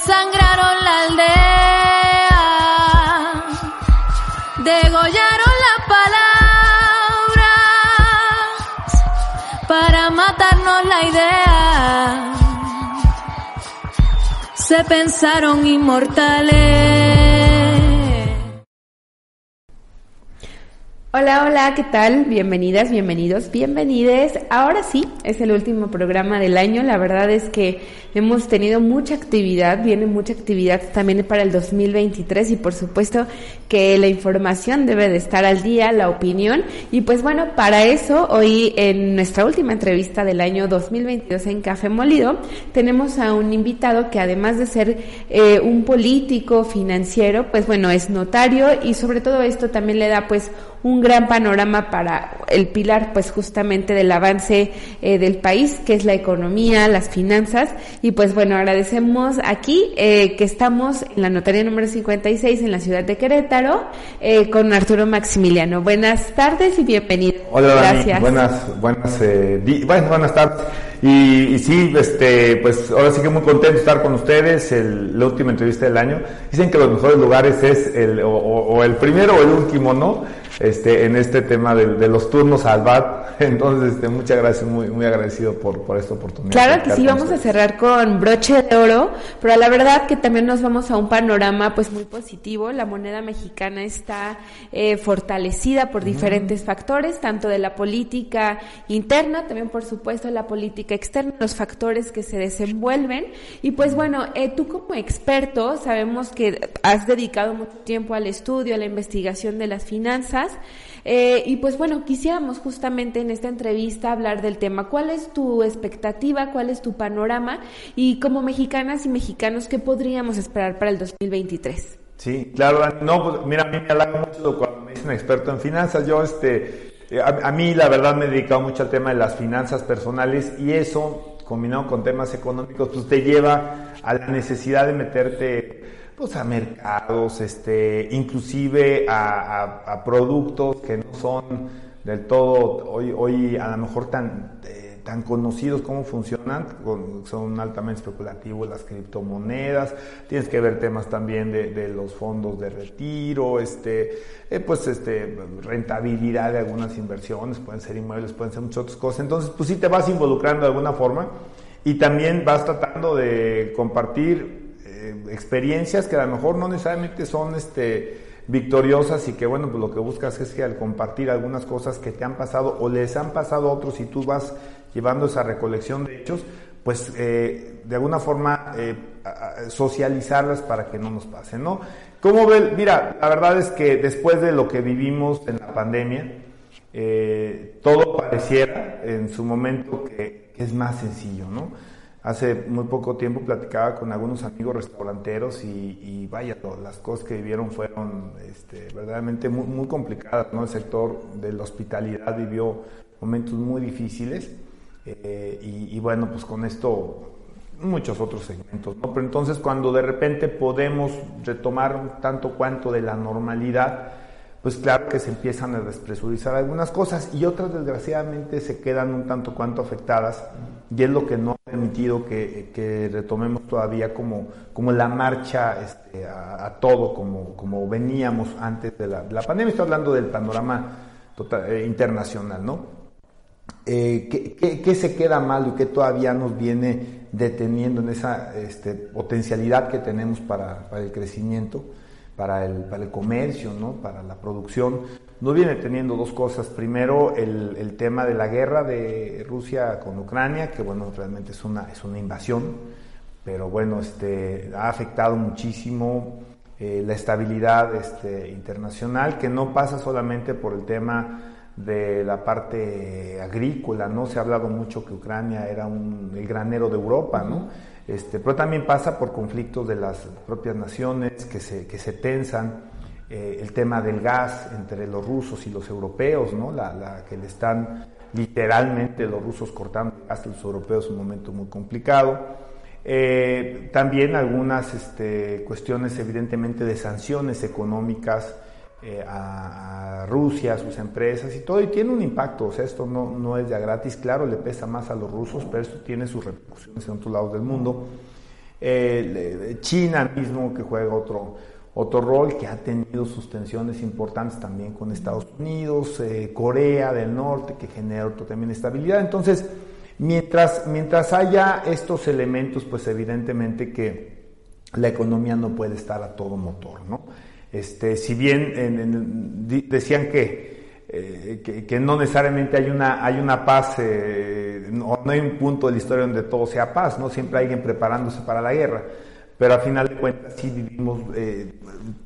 desangraron la aldea, degollaron las palabras para matarnos la idea. Se pensaron inmortales. Hola, hola, ¿qué tal? Bienvenidas, bienvenidos, bienvenides. Ahora sí, es el último programa del año. La verdad es que hemos tenido mucha actividad, viene mucha actividad también para el 2023 y por supuesto que la información debe de estar al día, la opinión. Y pues bueno, para eso, hoy en nuestra última entrevista del año 2022 en Café Molido, tenemos a un invitado que además de ser eh, un político financiero, pues bueno, es notario y sobre todo esto también le da pues un gran panorama para el pilar, pues justamente del avance eh, del país, que es la economía, las finanzas. Y pues bueno, agradecemos aquí eh, que estamos en la notaría número 56 en la ciudad de Querétaro eh, con Arturo Maximiliano. Buenas tardes y bienvenido. Hola, Gracias. buenas, buenas, bueno, buenas tardes. Y, sí, este, pues ahora sí que muy contento de estar con ustedes, el, la última entrevista del año. Dicen que los mejores lugares es el, o el primero o el último, ¿no? Este, en este tema de, los turnos al BAT. Entonces, este, muchas gracias, muy, muy agradecido por, por esta oportunidad. Claro que sí, vamos a cerrar con broche de oro, pero la verdad que también nos vamos a un panorama pues muy positivo. La moneda mexicana está eh, fortalecida por diferentes factores, tanto de la política interna, también por supuesto la política externa, los factores que se desenvuelven. Y pues bueno, eh, tú como experto sabemos que has dedicado mucho tiempo al estudio, a la investigación de las finanzas. Eh, y pues bueno, quisiéramos justamente en esta entrevista hablar del tema. ¿Cuál es tu expectativa? ¿Cuál es tu panorama? Y como mexicanas y mexicanos, ¿qué podríamos esperar para el 2023? Sí, claro, no, pues mira, a mí me halaga mucho cuando me dicen experto en finanzas. Yo, este, eh, a, mí la verdad me he dedicado mucho al tema de las finanzas personales y eso, combinado con temas económicos, pues te lleva a la necesidad de meterte pues a mercados, este, inclusive a, productos que no son del todo hoy, hoy a lo mejor tan, eh, tan conocidos como funcionan, son altamente especulativos las criptomonedas, tienes que ver temas también de, los fondos de retiro, este, eh, pues este, rentabilidad de algunas inversiones, pueden ser inmuebles, pueden ser muchas otras cosas, entonces pues sí te vas involucrando de alguna forma y también vas tratando de compartir eh, experiencias que a lo mejor no necesariamente son este, victoriosas y que bueno, pues lo que buscas es que al compartir algunas cosas que te han pasado o les han pasado a otros y tú vas llevando esa recolección de hechos, pues eh, de alguna forma eh, socializarlas para que no nos pasen, ¿no? ¿Cómo ve? Mira, la verdad es que después de lo que vivimos en la pandemia, todo pareciera en su momento que, que es más sencillo, ¿no? Hace muy poco tiempo platicaba con algunos amigos restauranteros y, vaya, las cosas que vivieron fueron este, verdaderamente muy, complicadas. ¿no? El sector de la hospitalidad vivió momentos muy difíciles eh, y, bueno, pues con esto muchos otros segmentos. ¿no? Pero entonces cuando de repente podemos retomar tanto cuanto de la normalidad, pues claro que se empiezan a despresurizar algunas cosas y otras desgraciadamente se quedan un tanto cuanto afectadas y es lo que no ha permitido que, retomemos todavía como, como la marcha este, a, todo, como, como veníamos antes de la, pandemia. Estoy hablando del panorama total, eh, internacional, ¿no? Eh, ¿qué, se queda mal y qué todavía nos viene deteniendo en esa este, potencialidad que tenemos para, para el crecimiento? Para el, para el comercio, ¿no? para la producción, no viene teniendo dos cosas. Primero, el, el, tema de la guerra de Rusia con Ucrania, que bueno, realmente es una, es una invasión, pero bueno, este, ha afectado muchísimo eh, la estabilidad este, internacional, que no pasa solamente por el tema de la parte agrícola, ¿no? Se ha hablado mucho que Ucrania era un, el granero de Europa, ¿no? Este, pero también pasa por conflictos de las propias naciones que se, que se tensan, eh, el tema del gas entre los rusos y los europeos, ¿no? la, que le están literalmente los rusos cortando el gas a los europeos un momento muy complicado. Eh, también algunas este, cuestiones evidentemente de sanciones económicas eh, a, Rusia, a sus empresas y todo, y tiene un impacto, o sea, esto no, no es ya gratis, claro, le pesa más a los rusos, pero esto tiene sus repercusiones en otros lados del mundo. eh, China mismo que juega otro, otro rol, que ha tenido sus tensiones importantes también con Estados Unidos, eh, Corea del Norte, que genera también estabilidad. Entonces, mientras, mientras haya estos elementos, pues evidentemente que la economía no puede estar a todo motor, ¿no? Este, si bien decían eh, que, que, no necesariamente hay una, hay una paz, eh, no, hay un punto de la historia donde todo sea paz, ¿no? Siempre hay alguien preparándose para la guerra, pero al final de cuentas sí vivimos eh,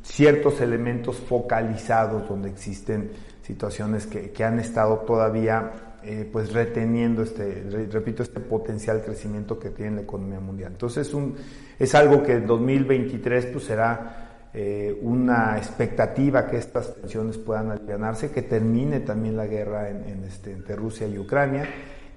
ciertos elementos focalizados donde existen situaciones que, que han estado todavía pues reteniendo este, repito, este potencial crecimiento que tiene la economía mundial. Entonces es algo que en 2023 pues será eh, una expectativa que estas tensiones puedan aliviarse, que termine también la guerra en, este, entre Rusia y Ucrania,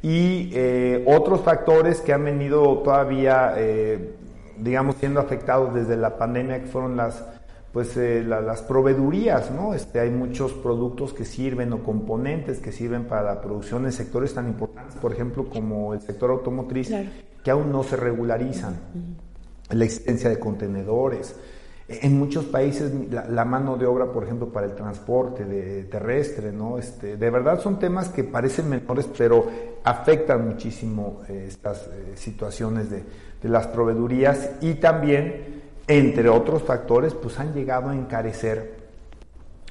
y eh, otros factores que han venido todavía, eh, digamos, siendo afectados desde la pandemia, que fueron las pues las proveedurías, ¿no? Este, hay muchos productos que sirven o componentes que sirven para la producción en sectores tan importantes, por ejemplo, como el sector automotriz, que aún no se regularizan. La existencia de contenedores, en muchos países la, mano de obra, por ejemplo, para el transporte de, terrestre, ¿no? Este, de verdad son temas que parecen menores, pero afectan muchísimo eh, estas eh, situaciones de, las proveedurías y también, entre otros factores, pues han llegado a encarecer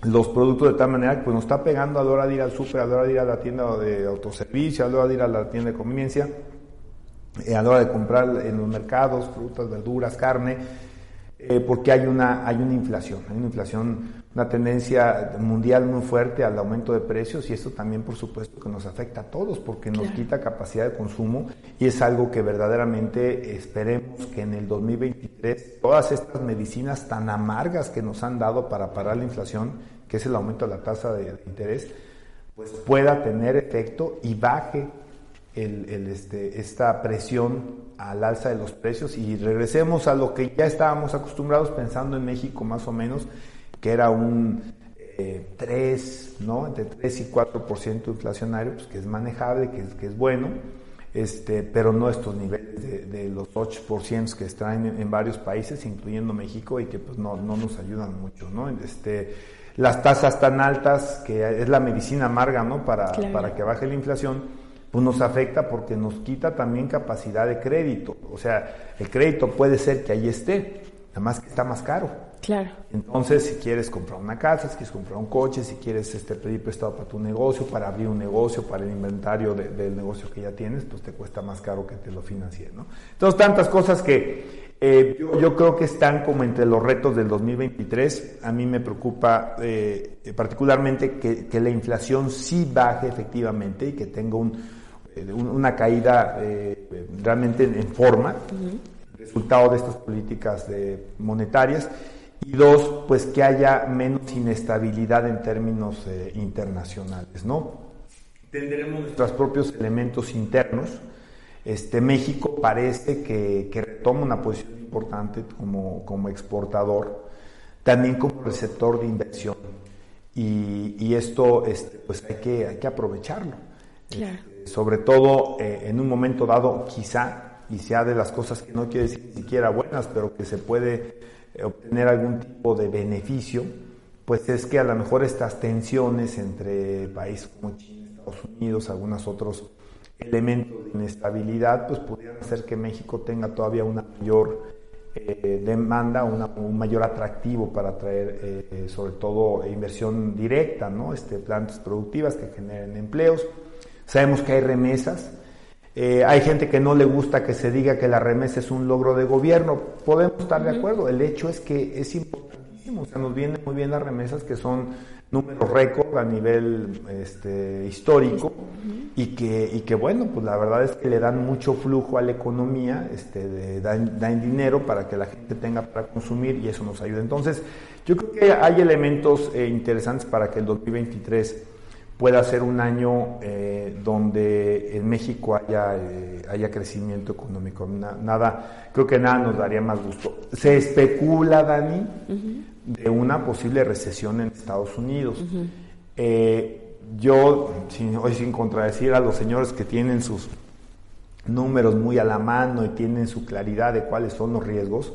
los productos de tal manera que pues, nos está pegando a la hora de ir al súper, a la hora de ir a la tienda de autoservicio, a la hora de ir a la tienda de conveniencia, eh, a la hora de comprar en los mercados frutas, verduras, carne, eh, porque hay una, hay una inflación, hay una inflación, una tendencia mundial muy fuerte al aumento de precios y esto también por supuesto que nos afecta a todos porque nos quita capacidad de consumo y es algo que verdaderamente esperemos que en el 2023 todas estas medicinas tan amargas que nos han dado para parar la inflación, que es el aumento de la tasa de interés, pues pueda tener efecto y baje el, este, esta presión al alza de los precios y regresemos a lo que ya estábamos acostumbrados pensando en México más o menos, que era un 3, eh, ¿no? Entre 3 y 4% inflacionario, pues que es manejable, que es, que es bueno, este, pero no estos niveles de, los 8% que están en, varios países, incluyendo México, y que pues no, no nos ayudan mucho, ¿no? Este, las tasas tan altas, que es la medicina amarga, ¿no? Para, para que baje la inflación, pues nos afecta porque nos quita también capacidad de crédito. O sea, el crédito puede ser que ahí esté, nada más que está más caro. Claro. Entonces, si quieres comprar una casa, si quieres comprar un coche, si quieres este, pedir prestado para tu negocio, para abrir un negocio, para el inventario del negocio que ya tienes, pues te cuesta más caro que te lo financie, ¿no? Entonces, tantas cosas que eh, yo, creo que están como entre los retos del 2023. A mí me preocupa eh, particularmente que, que la inflación sí baje efectivamente y que tenga un una caída eh, realmente en, forma, resultado de estas políticas monetarias, y dos, pues que haya menos inestabilidad en términos eh, internacionales, ¿no? Tendremos nuestros propios elementos internos. Este, México parece que, retoma una posición importante como, como exportador, también como receptor de inversión. Y, esto este, pues hay que, hay que aprovecharlo. Claro sobre todo eh, en un momento dado, quizá, y sea de las cosas que no quiere decir ni siquiera buenas, pero que se puede eh, obtener algún tipo de beneficio, pues es que a lo mejor estas tensiones entre países como China, Estados Unidos, algunos otros elementos de inestabilidad, pues pudieran hacer que México tenga todavía una mayor eh, demanda, un mayor atractivo para atraer sobre todo inversión directa, ¿no? Este, plantas productivas que generen empleos. Sabemos que hay remesas. Eh, hay gente que no le gusta que se diga que la remesa es un logro de gobierno. Podemos estar de acuerdo. El hecho es que es importantísimo. O sea, nos vienen muy bien las remesas que son números récord a nivel este, histórico y que, y que bueno, pues la verdad es que le dan mucho flujo a la economía, este, dan, dan, dinero para que la gente tenga para consumir y eso nos ayuda. Entonces, yo creo que hay elementos eh, interesantes para que el 2023 pueda ser un año eh, donde en México haya, eh, haya crecimiento económico. nada, creo que nada nos daría más gusto. Se especula, Dani, de una posible recesión en Estados Unidos. Eh, yo, sin, hoy sin contradecir a los señores que tienen sus números muy a la mano y tienen su claridad de cuáles son los riesgos,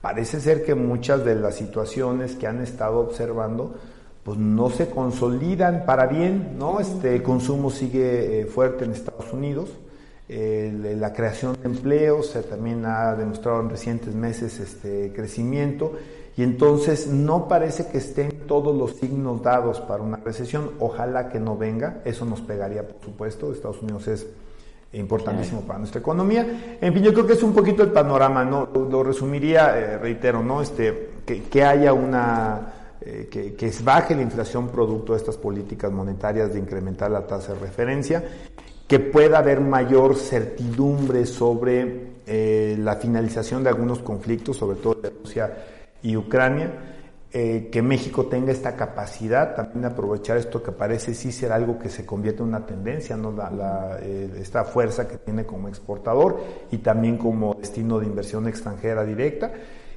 parece ser que muchas de las situaciones que han estado observando pues no se consolidan para bien, ¿no? Este consumo sigue eh, fuerte en Estados Unidos, la creación de empleos se también ha demostrado en recientes meses este crecimiento y entonces no parece que estén todos los signos dados para una recesión, ojalá que no venga, eso nos pegaría por supuesto, Estados Unidos es importantísimo para nuestra economía. En fin, yo creo que es un poquito el panorama, ¿no? Lo, resumiría, eh, reitero, ¿no? Este, que, que haya una eh, que, baje la inflación producto de estas políticas monetarias de incrementar la tasa de referencia, que pueda haber mayor certidumbre sobre eh, la finalización de algunos conflictos, sobre todo de Rusia y Ucrania, eh, que México tenga esta capacidad también de aprovechar esto que parece sí ser algo que se convierte en una tendencia, ¿no? La, esta fuerza que tiene como exportador y también como destino de inversión extranjera directa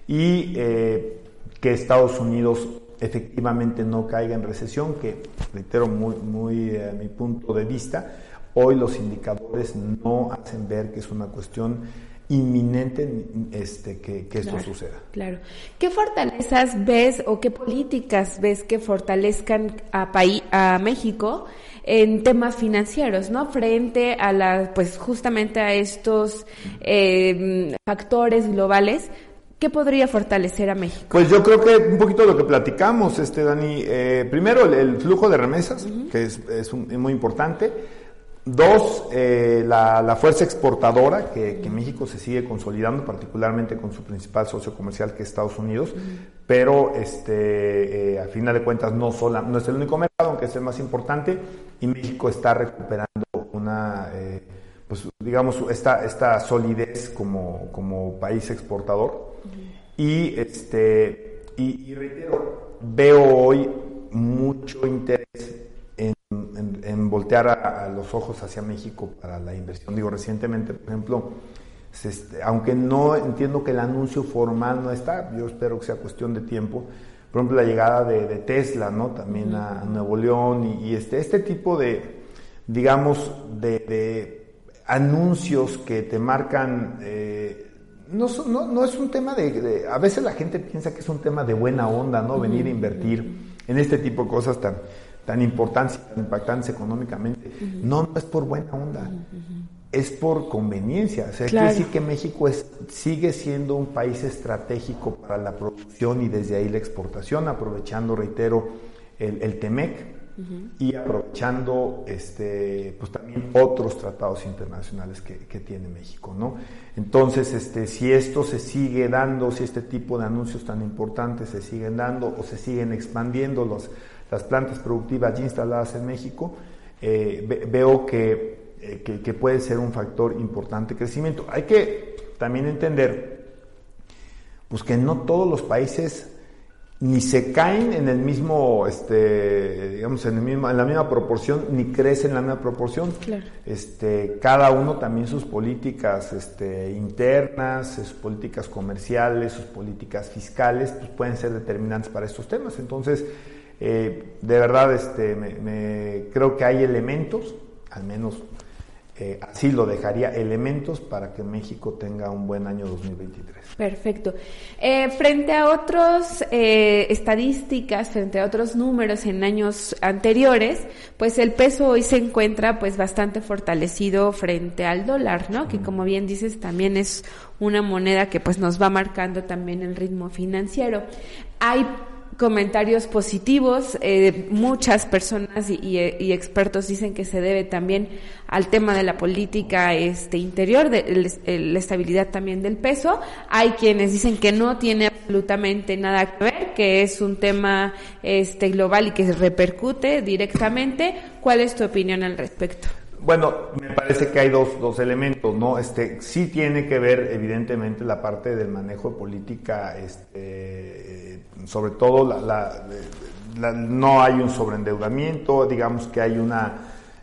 y que Estados Unidos efectivamente no caiga en recesión, que reitero muy, muy eh, a mi punto de vista, hoy los indicadores no hacen ver que es una cuestión inminente este, que, esto suceda. Claro. ¿Qué fortalezas ves o qué políticas ves que fortalezcan a, a México en temas financieros, ¿no? Frente a la, pues justamente a estos eh, factores globales ¿Qué podría fortalecer a México? Pues yo creo que un poquito lo que platicamos, este Dani. Eh, primero, el, flujo de remesas, que es, muy importante. Dos, eh, la, fuerza exportadora, que, México se sigue consolidando, particularmente con su principal socio comercial, que es Estados Unidos. Pero, este, eh, a final de cuentas, no, sola, no es el único mercado, aunque es el más importante. Y México está recuperando una pues digamos, esta, esta solidez como, como país exportador. Y, este, y, reitero, veo hoy mucho interés en, en, voltear a, los ojos hacia México para la inversión. Digo, recientemente, por ejemplo, este, aunque no entiendo que el anuncio formal no está, yo espero que sea cuestión de tiempo, por ejemplo, la llegada de, Tesla, ¿no? También a, Nuevo León y, este, este tipo de, digamos, de anuncios que te marcan... Eh, no, no, no, es un tema de, A veces la gente piensa que es un tema de buena onda, ¿no? Venir a invertir en este tipo de cosas tan, tan importantes y tan impactantes económicamente. No, no es por buena onda. Es por conveniencia. O sea, quiere decir que México es, sigue siendo un país estratégico para la producción y desde ahí la exportación, aprovechando, reitero, el, el TEMEC, y aprovechando este, pues también otros tratados internacionales que, tiene México, ¿no? Entonces, este, si esto se sigue dando, si este tipo de anuncios tan importantes se siguen dando o se siguen expandiendo los, las plantas productivas ya instaladas en México, eh, veo eh, que, que puede ser un factor importante de crecimiento. Hay que también entender pues que no todos los países ni se caen en el mismo, este, digamos, en, el mismo, en la misma proporción, ni crecen en la misma proporción. Este, cada uno también sus políticas este, internas, sus políticas comerciales, sus políticas fiscales, pues pueden ser determinantes para estos temas. Entonces, eh, de verdad, este, me, creo que hay elementos, al menos eh, así lo dejaría, elementos para que México tenga un buen año 2023. Perfecto. Eh, frente a otras eh, estadísticas, frente a otros números en años anteriores, pues el peso hoy se encuentra pues bastante fortalecido frente al dólar, ¿no? Que como bien dices también es una moneda que pues nos va marcando también el ritmo financiero. Hay comentarios positivos. Eh, muchas personas y, expertos dicen que se debe también al tema de la política este interior, de la estabilidad también del peso. Hay quienes dicen que no tiene absolutamente nada que ver, que es un tema este global y que repercute directamente. ¿Cuál es tu opinión al respecto? Bueno, me parece que hay dos, dos elementos, ¿no? Este, sí tiene que ver, evidentemente, la parte del manejo de política, este, sobre todo la, no hay un sobreendeudamiento, digamos que hay una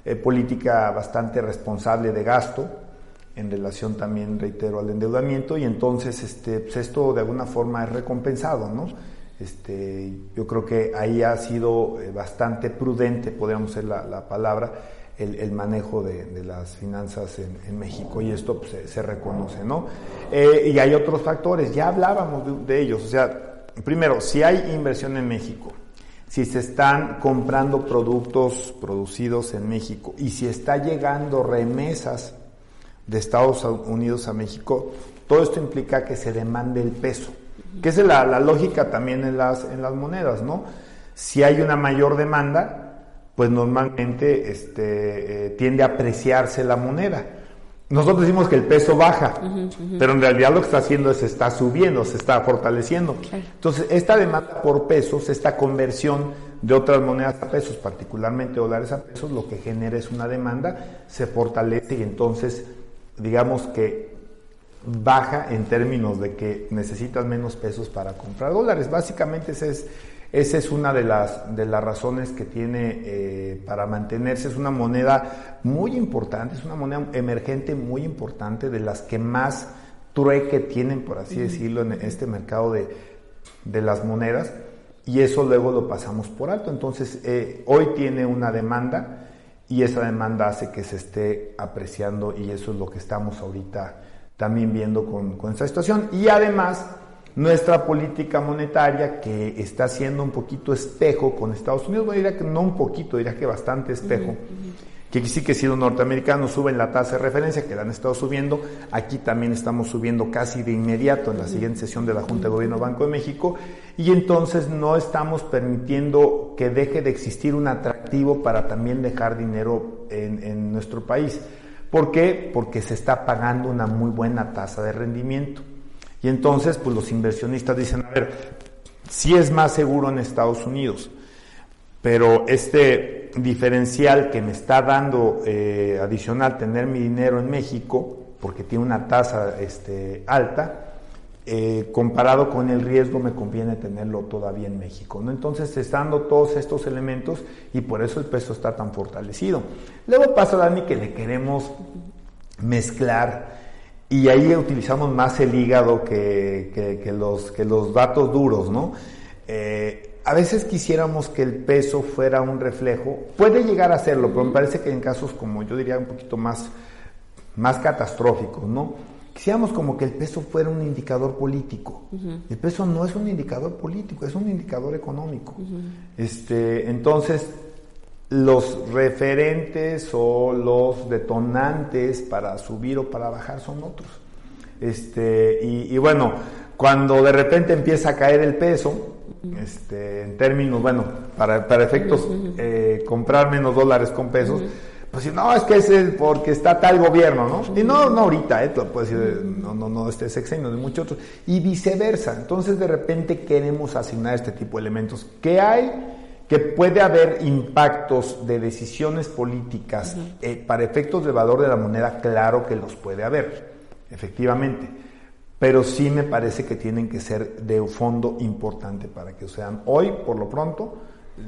eh, política bastante responsable de gasto en relación también, reitero, al endeudamiento, y entonces este, pues esto de alguna forma es recompensado, ¿no? Este, yo creo que ahí ha sido eh, bastante prudente, podríamos ser la, la palabra, el, manejo de, las finanzas en, México y esto pues, se, reconoce, ¿no? Eh, y hay otros factores, ya hablábamos de, ellos, o sea, primero, si hay inversión en México, si se están comprando productos producidos en México y si está llegando remesas de Estados Unidos a México, todo esto implica que se demande el peso, que es la, la lógica también en las, en las monedas, ¿no? Si hay una mayor demanda, pues normalmente este, eh, tiende a apreciarse la moneda. Nosotros decimos que el peso baja, pero en realidad lo que está haciendo es está subiendo, se está fortaleciendo. Entonces, esta demanda por pesos, esta conversión de otras monedas a pesos, particularmente dólares a pesos, lo que genera es una demanda, se fortalece y entonces, digamos que baja en términos de que necesitas menos pesos para comprar dólares. Básicamente ese es esa es una de las, de las razones que tiene eh, para mantenerse. Es una moneda muy importante, es una moneda emergente muy importante, de las que más trueque tienen, por así decirlo, en este mercado de, las monedas. Y eso luego lo pasamos por alto. Entonces, eh, hoy tiene una demanda y esa demanda hace que se esté apreciando y eso es lo que estamos ahorita también viendo con, con esta situación. Y además, nuestra política monetaria que está siendo un poquito espejo con Estados Unidos, bueno, diría que no un poquito, diría que bastante espejo. Que sí que si los norteamericanos suben la tasa de referencia, que la han estado subiendo, aquí también estamos subiendo casi de inmediato en la siguiente sesión de la Junta de Gobierno Banco de México, y entonces no estamos permitiendo que deje de existir un atractivo para también dejar dinero en, en nuestro país. ¿Por qué? Porque se está pagando una muy buena tasa de rendimiento. Y entonces, pues los inversionistas dicen, a ver, sí es más seguro en Estados Unidos, pero este diferencial que me está dando eh, adicional tener mi dinero en México, porque tiene una tasa este, alta, eh, comparado con el riesgo me conviene tenerlo todavía en México. Entonces, estando todos estos elementos y por eso el peso está tan fortalecido. Luego pasa, Dani, que le queremos mezclar y ahí utilizamos más el hígado que, los, que los datos duros, ¿no? Eh, a veces quisiéramos que el peso fuera un reflejo, puede llegar a serlo, pero me parece que en casos como yo diría un poquito más, más catastróficos, ¿no? Quisiéramos como que el peso fuera un indicador político. El peso no es un indicador político, es un indicador económico. este, entonces, los referentes o los detonantes para subir o para bajar son otros. Este, y, bueno, cuando de repente empieza a caer el peso, este, en términos, bueno, para, para efectos eh, comprar menos dólares con pesos, pues si no, es que es porque está tal gobierno, ¿no? Y no, no ahorita, ¿eh? Decir, no, no, no, este sexenio, de muchos otros. Y viceversa. Entonces, de repente queremos asignar este tipo de elementos. ¿Qué hay? Que puede haber impactos de decisiones políticas eh, para efectos de valor de la moneda, claro que los puede haber, efectivamente, pero sí me parece que tienen que ser de un fondo importante para que sean hoy, por lo pronto,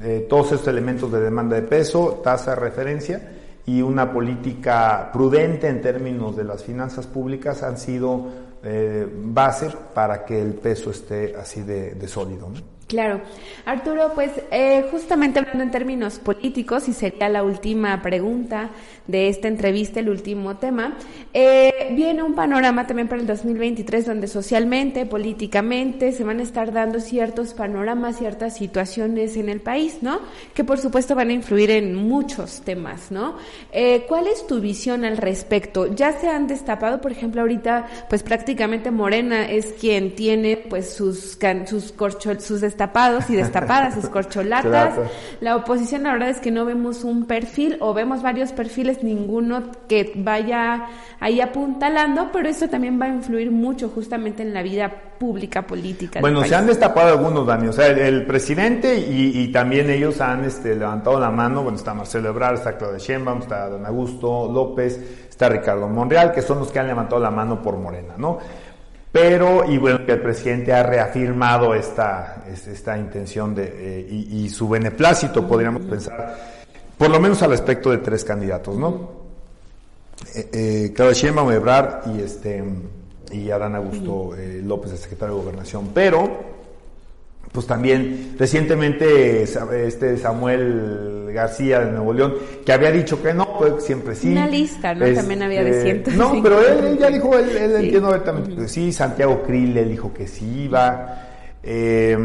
eh, todos estos elementos de demanda de peso, tasa de referencia y una política prudente en términos de las finanzas públicas han sido eh, base para que el peso esté así de, de sólido. ¿no? Claro. Arturo, pues eh, justamente hablando en términos políticos, y sería la última pregunta de esta entrevista, el último tema, eh, viene un panorama también para el 2023 donde socialmente, políticamente, se van a estar dando ciertos panoramas, ciertas situaciones en el país, ¿no? Que por supuesto van a influir en muchos temas, ¿no? Eh, ¿Cuál es tu visión al respecto? Ya se han destapado, por ejemplo, ahorita, pues prácticamente Morena es quien tiene pues sus, sus, corchol, sus destapados y destapadas, escorcholatas. La oposición, la verdad es que no vemos un perfil o vemos varios perfiles, ninguno que vaya ahí apuntalando, pero eso también va a influir mucho justamente en la vida pública, política. Bueno, se han destapado algunos, Dani. O sea, el, presidente y, también ellos han este, levantado la mano. Bueno, está Marcelo Ebrard, está Claudia Sheinbaum, está Don Augusto López, está Ricardo Monreal, que son los que han levantado la mano por Morena, ¿no? Pero, y bueno, que el presidente ha reafirmado esta, esta intención de, eh, y, su beneplácito, podríamos pensar, por lo menos al respecto de tres candidatos, ¿no? Eh, eh, Claudia Sheinbaum, Ebrard y, este, y Adán Augusto eh, López, el secretario de Gobernación. Pero, pues también recientemente este Samuel García de Nuevo León, que había dicho que no, pues siempre sí. Una lista, ¿no? También había de cientos. No, pero él, ya dijo, él, él entiendo abiertamente que sí. Santiago Krill, él dijo que sí iba. Eh,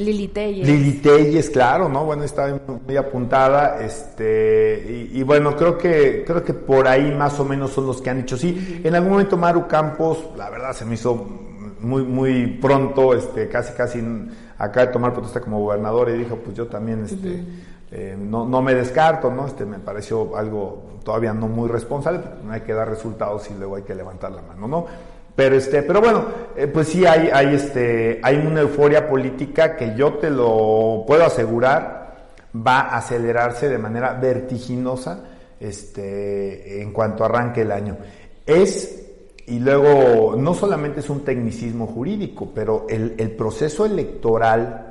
Lili Telles. Lili Telles, claro, ¿no? Bueno, estaba muy apuntada, este, y, bueno, creo que, creo que por ahí más o menos son los que han dicho sí. En algún momento Maru Campos, la verdad se me hizo muy, muy pronto, este, casi, casi acá de tomar protesta como gobernador y dijo, pues yo también, este, eh, no, no me descarto, ¿no? Este, me pareció algo todavía no muy responsable, no hay que dar resultados y luego hay que levantar la mano, ¿no? Pero este, pero bueno, eh, pues sí hay, hay este, hay una euforia política que yo te lo puedo asegurar va a acelerarse de manera vertiginosa, este, en cuanto arranque el año. Es y luego no solamente es un tecnicismo jurídico, pero el, el proceso electoral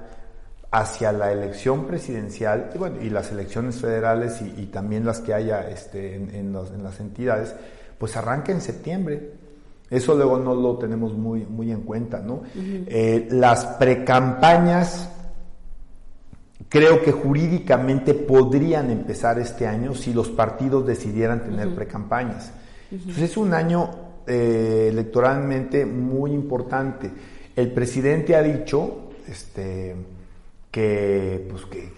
hacia la elección presidencial y, bueno, y las elecciones federales y, también las que haya este, en, en, los, en las entidades, pues arranca en septiembre. Eso luego no lo tenemos muy, muy en cuenta, ¿no? Eh, las precampañas creo que jurídicamente podrían empezar este año si los partidos decidieran tener precampañas. Entonces es un año eh, electoralmente muy importante. El presidente ha dicho este, que, pues, que,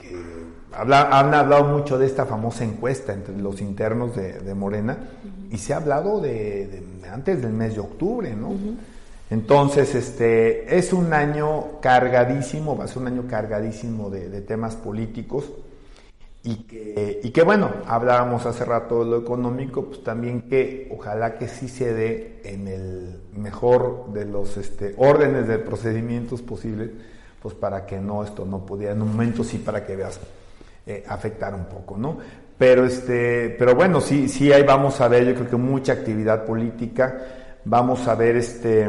han hablado mucho de esta famosa encuesta entre los internos de, Morena y se ha hablado de antes del mes de octubre, ¿no? Entonces, este, es un año cargadísimo, va a ser un año cargadísimo de, temas políticos y que, y que, bueno, hablábamos hace rato de lo económico, pues también que ojalá que sí se dé en el mejor de los este, órdenes de procedimientos posibles, pues para que no, esto no pudiera, en un momento sí para que veas, eh, afectar un poco, ¿no? Pero, este, pero bueno, sí, sí, ahí vamos a ver, yo creo que mucha actividad política, vamos a ver, este,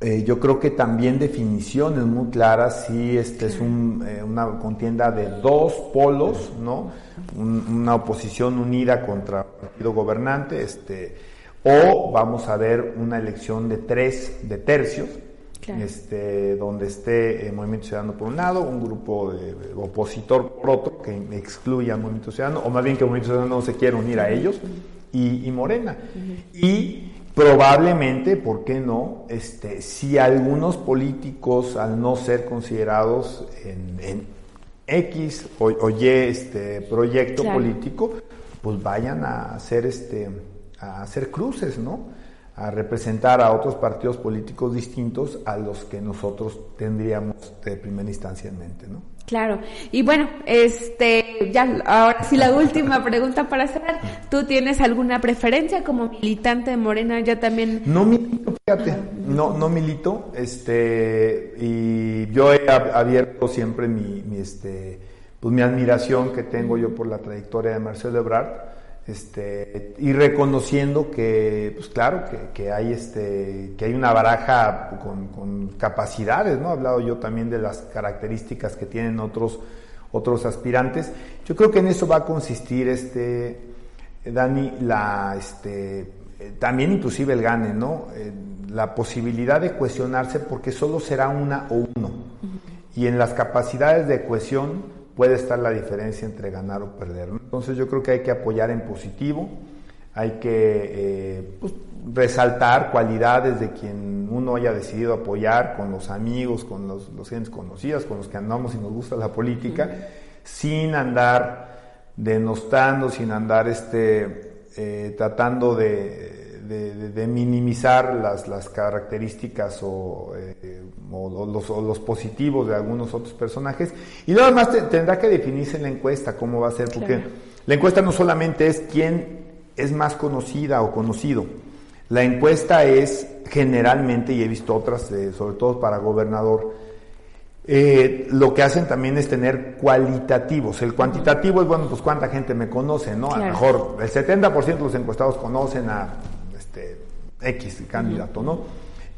eh, yo creo que también definiciones muy claras, sí, este es eh, una contienda de dos polos, ¿no? una oposición unida contra el partido gobernante, este, o vamos a ver una elección de tres, de tercios, este, donde esté el Movimiento Ciudadano por un lado, un grupo de, opositor por otro, que excluya al Movimiento Ciudadano, o más bien que el Movimiento Ciudadano no se quiera unir a ellos, y, Morena. Y probablemente, ¿por qué no? Este, si algunos políticos, al no ser considerados en, X o, Y este proyecto político, pues vayan a hacer este a hacer cruces, ¿no? A representar a otros partidos políticos distintos a los que nosotros tendríamos de primera instancia en mente, ¿no? Claro. Y bueno, este, ya, ahora sí la última pregunta para cerrar. ¿Tú tienes alguna preferencia como militante de Morena? Ya también. No milito, fíjate, no, no milito, este, y yo he abierto siempre mi, mi este, pues mi admiración que tengo yo por la trayectoria de Marcelo Ebrard este, y reconociendo que, pues claro, que, hay este, que hay una baraja con, capacidades, ¿no? He hablado yo también de las características que tienen otros, otros aspirantes. Yo creo que en eso va a consistir este, Dani, la, este, también inclusive el gane, ¿no? Eh, la posibilidad de cuestionarse porque solo será una o uno. Y en las capacidades de cohesión, puede estar la diferencia entre ganar o perder. Entonces yo creo que hay que apoyar en positivo, hay que eh, pues, resaltar cualidades de quien uno haya decidido apoyar con los amigos, con los, los gentes conocidos, con los que andamos y nos gusta la política, sin andar denostando, sin andar este, eh, tratando de, minimizar las, las características o eh, o los, positivos de algunos otros personajes. Y nada más tendrá que definirse en la encuesta cómo va a ser, porque la encuesta no solamente es quién es más conocida o conocido, la encuesta es generalmente, y he visto otras, eh, sobre todo para gobernador, eh, lo que hacen también es tener cualitativos. El cuantitativo es, bueno, pues cuánta gente me conoce, ¿no? A lo mejor el 70% de los encuestados conocen a este, X candidato, ¿no?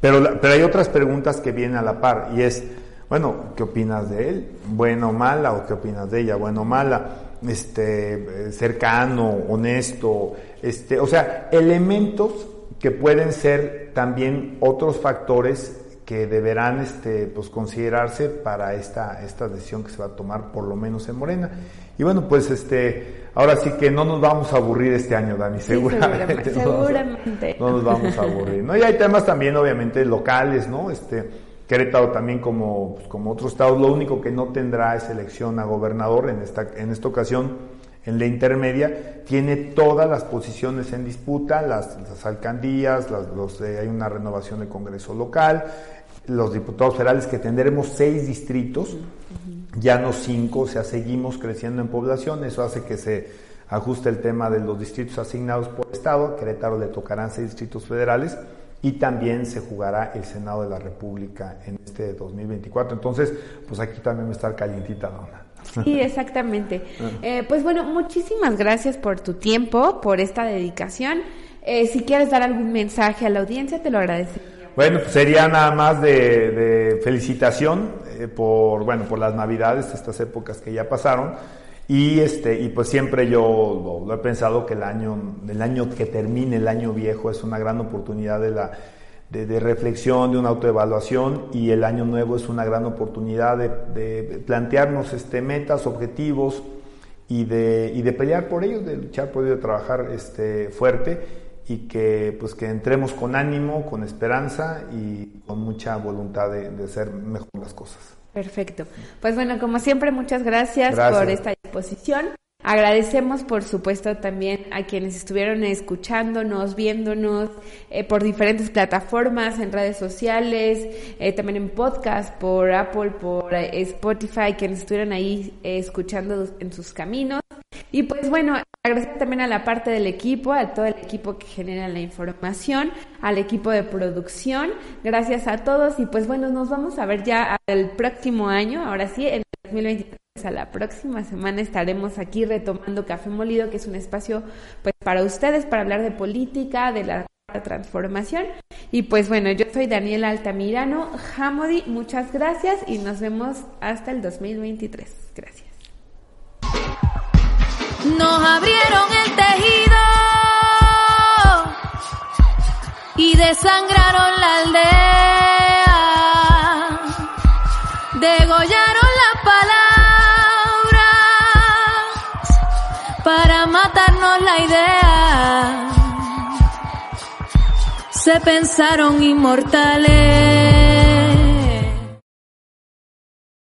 Pero, pero hay otras preguntas que vienen a la par y es, bueno, ¿qué opinas de él? ¿Bueno o mala? ¿O qué opinas de ella? ¿Bueno o mala? Este, cercano, honesto, este, o sea, elementos que pueden ser también otros factores que deberán este, pues, considerarse para esta, esta decisión que se va a tomar por lo menos en Morena. Y bueno, pues este, ahora sí que no nos vamos a aburrir este año, Dani, Sí, seguramente. seguramente. no nos vamos a- seguramente. no nos vamos a aburrir. ¿no? Y hay temas también, obviamente, locales, ¿no? Este, Querétaro también, como, pues, como otros estados, lo único que no tendrá es elección a gobernador en esta, en esta ocasión. En la intermedia tiene todas las posiciones en disputa, las, las alcaldías, las- los, eh, hay una renovación del Congreso local, los diputados federales que tendremos seis distritos, ya no cinco, o sea, seguimos creciendo en población, eso hace que se ajuste el tema de los distritos asignados por Estado, a Querétaro le tocarán seis distritos federales y también se jugará el Senado de la República en este 2024, entonces, pues aquí también va a estar calientita Dona. Sí, exactamente. Eh, pues bueno, muchísimas gracias por tu tiempo, por esta dedicación. Eh, si quieres dar algún mensaje a la audiencia, te lo agradecería. Bueno, pues sería nada más de, felicitación eh, por bueno por las navidades, estas épocas que ya pasaron. Y este y pues siempre yo lo, he pensado que el año el año que termine el año viejo es una gran oportunidad de la de, de reflexión, de una autoevaluación y el año nuevo es una gran oportunidad de, de plantearnos este metas, objetivos y de, y de pelear por ellos, de luchar por ellos, de trabajar este, fuerte y que pues que entremos con ánimo, con esperanza y con mucha voluntad de, de hacer mejor las cosas. Perfecto. Pues bueno, como siempre, muchas gracias, Gracias. por esta disposición. Agradecemos, por supuesto, también a quienes estuvieron escuchándonos, viéndonos eh, por diferentes plataformas, en redes sociales, eh, también en podcast, por Apple, por eh, Spotify, quienes estuvieron ahí eh, escuchando en sus caminos. Y pues bueno, agradecer también a la parte del equipo, a todo el equipo que genera la información, al equipo de producción. Gracias a todos y pues bueno, nos vamos a ver ya el próximo año, ahora sí, en el 2023. A la próxima semana estaremos aquí retomando Café Molido, que es un espacio pues para ustedes, para hablar de política, de la transformación. Y pues bueno, yo soy Daniela Altamirano, Hamodi, muchas gracias y nos vemos hasta el 2023. Gracias. Nos abrieron el tejido y desangraron la aldea. Degollaron matarnos la idea. Se pensaron inmortales